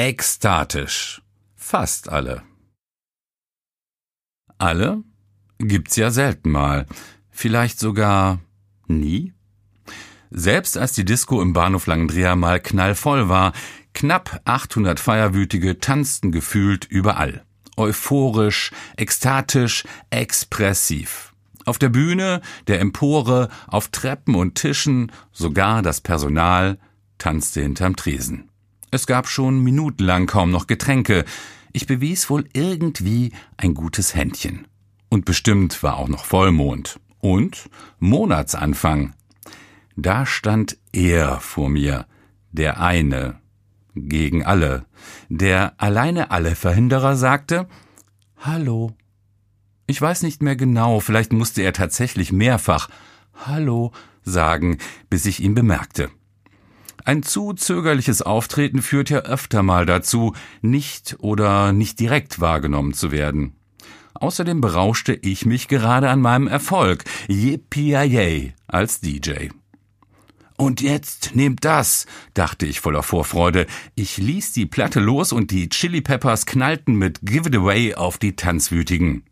ekstatisch. Fast alle. Alle? Gibt's ja selten mal. Vielleicht sogar nie? Selbst als die Disco im Bahnhof Langendreher mal knallvoll war, knapp 800 Feierwütige tanzten gefühlt überall. Euphorisch, ekstatisch, expressiv. Auf der Bühne, der Empore, auf Treppen und Tischen, sogar das Personal tanzte hinterm Tresen. Es gab schon minutenlang kaum noch Getränke. Ich bewies wohl irgendwie ein gutes Händchen. Und bestimmt war auch noch Vollmond. Und Monatsanfang. Da stand er vor mir, der eine, gegen alle. Der alleine alle Verhinderer sagte Hallo. Ich weiß nicht mehr genau, vielleicht musste er tatsächlich mehrfach Hallo sagen, bis ich ihn bemerkte. Ein zu zögerliches Auftreten führt ja öfter mal dazu, nicht oder nicht direkt wahrgenommen zu werden. Außerdem berauschte ich mich gerade an meinem Erfolg, yippie als DJ. Und jetzt nehmt das, dachte ich voller Vorfreude. Ich ließ die Platte los und die Chili Peppers knallten mit Give It Away auf die Tanzwütigen.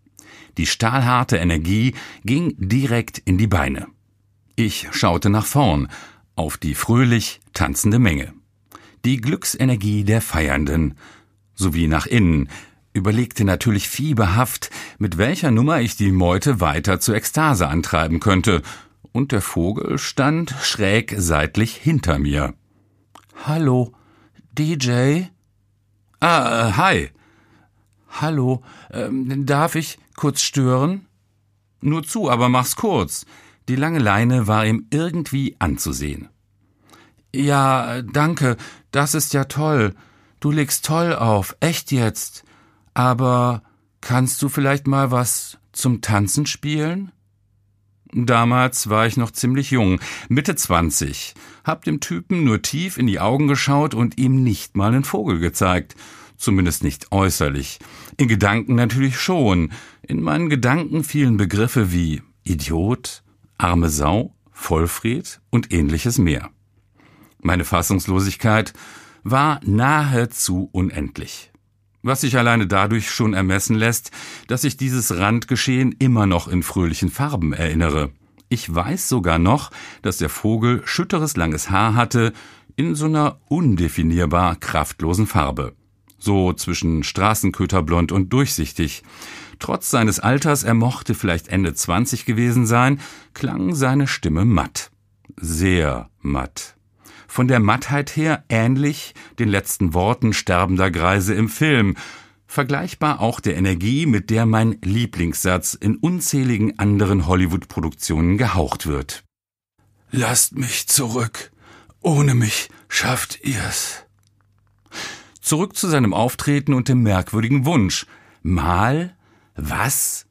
Die stahlharte Energie ging direkt in die Beine. Ich schaute nach vorn, auf die fröhlich tanzende Menge. Die Glücksenergie der Feiernden, sowie nach innen, überlegte natürlich fieberhaft, mit welcher Nummer ich die Meute weiter zur Ekstase antreiben könnte, und der Vogel stand schräg seitlich hinter mir. Hallo, DJ? Ah, äh, hi. Hallo, ähm, darf ich kurz stören? Nur zu, aber mach's kurz. Die lange Leine war ihm irgendwie anzusehen. Ja, danke, das ist ja toll. Du legst toll auf, echt jetzt. Aber kannst du vielleicht mal was zum Tanzen spielen? Damals war ich noch ziemlich jung, Mitte 20, hab dem Typen nur tief in die Augen geschaut und ihm nicht mal einen Vogel gezeigt. Zumindest nicht äußerlich. In Gedanken natürlich schon. In meinen Gedanken fielen Begriffe wie Idiot, arme Sau, Vollfried und ähnliches mehr. Meine Fassungslosigkeit war nahezu unendlich was sich alleine dadurch schon ermessen lässt, dass ich dieses Randgeschehen immer noch in fröhlichen Farben erinnere. Ich weiß sogar noch, dass der Vogel schütteres langes Haar hatte, in so einer undefinierbar kraftlosen Farbe. So zwischen Straßenköterblond und durchsichtig. Trotz seines Alters, er mochte vielleicht Ende 20 gewesen sein, klang seine Stimme matt. Sehr matt von der Mattheit her ähnlich den letzten Worten sterbender Greise im Film, vergleichbar auch der Energie, mit der mein Lieblingssatz in unzähligen anderen Hollywood-Produktionen gehaucht wird. Lasst mich zurück. Ohne mich schafft ihr's. Zurück zu seinem Auftreten und dem merkwürdigen Wunsch. Mal? Was?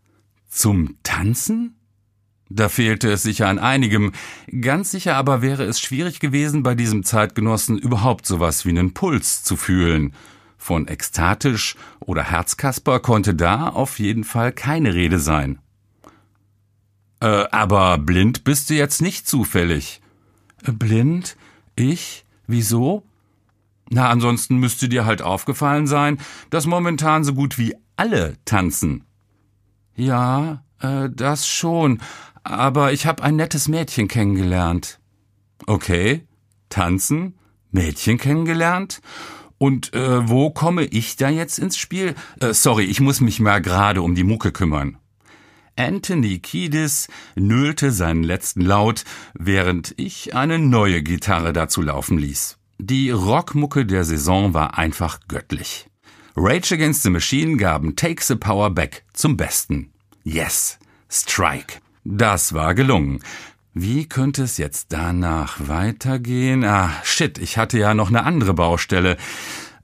Zum Tanzen? Da fehlte es sicher an einigem. Ganz sicher aber wäre es schwierig gewesen, bei diesem Zeitgenossen überhaupt sowas wie einen Puls zu fühlen. Von ekstatisch oder Herzkasper konnte da auf jeden Fall keine Rede sein. Äh, aber blind bist du jetzt nicht zufällig. Blind? Ich? Wieso? Na, ansonsten müsste dir halt aufgefallen sein, dass momentan so gut wie alle tanzen. Ja, äh, das schon, aber ich habe ein nettes Mädchen kennengelernt. Okay, tanzen, Mädchen kennengelernt? Und äh, wo komme ich da jetzt ins Spiel? Äh, sorry, ich muss mich mal gerade um die Mucke kümmern. Anthony Kiedis nölte seinen letzten Laut, während ich eine neue Gitarre dazu laufen ließ. Die Rockmucke der Saison war einfach göttlich. Rage Against the Machine gaben Take the Power Back zum Besten. Yes, Strike. Das war gelungen. Wie könnte es jetzt danach weitergehen? Ah, shit, ich hatte ja noch eine andere Baustelle.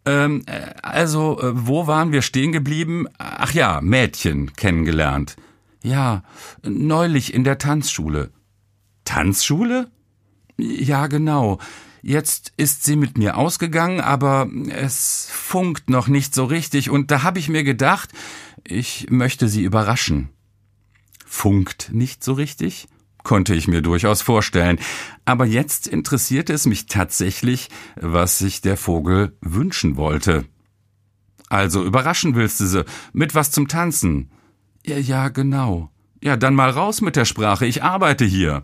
Ähm, äh, also, äh, wo waren wir stehen geblieben? Ach ja, Mädchen kennengelernt. Ja, neulich in der Tanzschule. Tanzschule? Ja, genau. Jetzt ist sie mit mir ausgegangen, aber es funkt noch nicht so richtig, und da habe ich mir gedacht, ich möchte sie überraschen funkt nicht so richtig? konnte ich mir durchaus vorstellen. Aber jetzt interessierte es mich tatsächlich, was sich der Vogel wünschen wollte. Also überraschen willst du sie mit was zum Tanzen? Ja, ja, genau. Ja, dann mal raus mit der Sprache. Ich arbeite hier.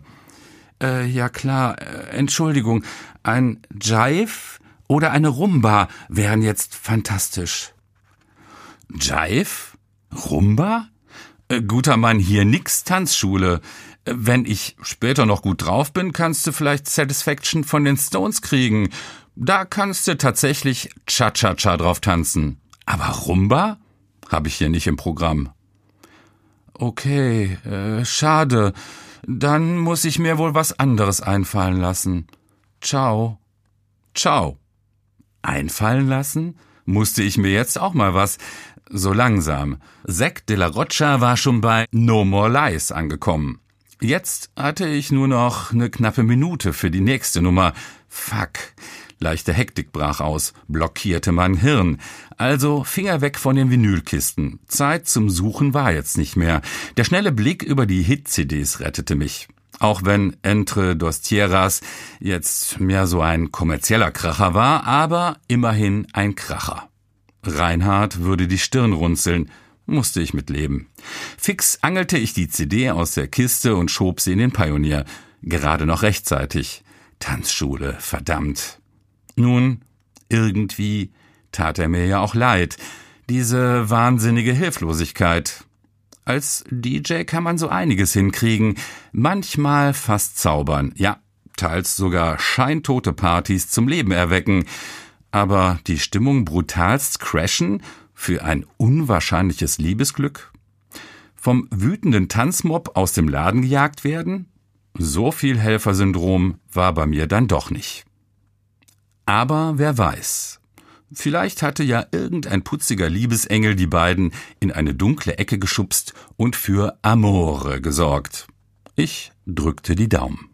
Äh, ja klar. Äh, Entschuldigung. Ein Jive oder eine Rumba wären jetzt fantastisch. Jive? Rumba? Äh, guter Mann, hier nix Tanzschule. Äh, wenn ich später noch gut drauf bin, kannst du vielleicht Satisfaction von den Stones kriegen. Da kannst du tatsächlich Cha-Cha-Cha drauf tanzen. Aber Rumba? Habe ich hier nicht im Programm. Okay, äh, schade. Dann muss ich mir wohl was anderes einfallen lassen. Ciao. Ciao. Einfallen lassen? Musste ich mir jetzt auch mal was. So langsam. Zack de la Rocha war schon bei No More Lies angekommen. Jetzt hatte ich nur noch eine knappe Minute für die nächste Nummer. Fuck. Leichte Hektik brach aus, blockierte mein Hirn. Also Finger weg von den Vinylkisten. Zeit zum Suchen war jetzt nicht mehr. Der schnelle Blick über die Hit-CDs rettete mich. Auch wenn Entre dos Tierras jetzt mehr so ein kommerzieller Kracher war, aber immerhin ein Kracher. Reinhard würde die Stirn runzeln, musste ich mitleben. Fix angelte ich die CD aus der Kiste und schob sie in den Pionier. Gerade noch rechtzeitig. Tanzschule, verdammt. Nun, irgendwie tat er mir ja auch leid. Diese wahnsinnige Hilflosigkeit. Als DJ kann man so einiges hinkriegen, manchmal fast zaubern, ja, teils sogar scheintote Partys zum Leben erwecken, aber die Stimmung brutalst crashen für ein unwahrscheinliches Liebesglück? Vom wütenden Tanzmob aus dem Laden gejagt werden? So viel Helfersyndrom war bei mir dann doch nicht. Aber wer weiß. Vielleicht hatte ja irgendein putziger Liebesengel die beiden in eine dunkle Ecke geschubst und für Amore gesorgt. Ich drückte die Daumen.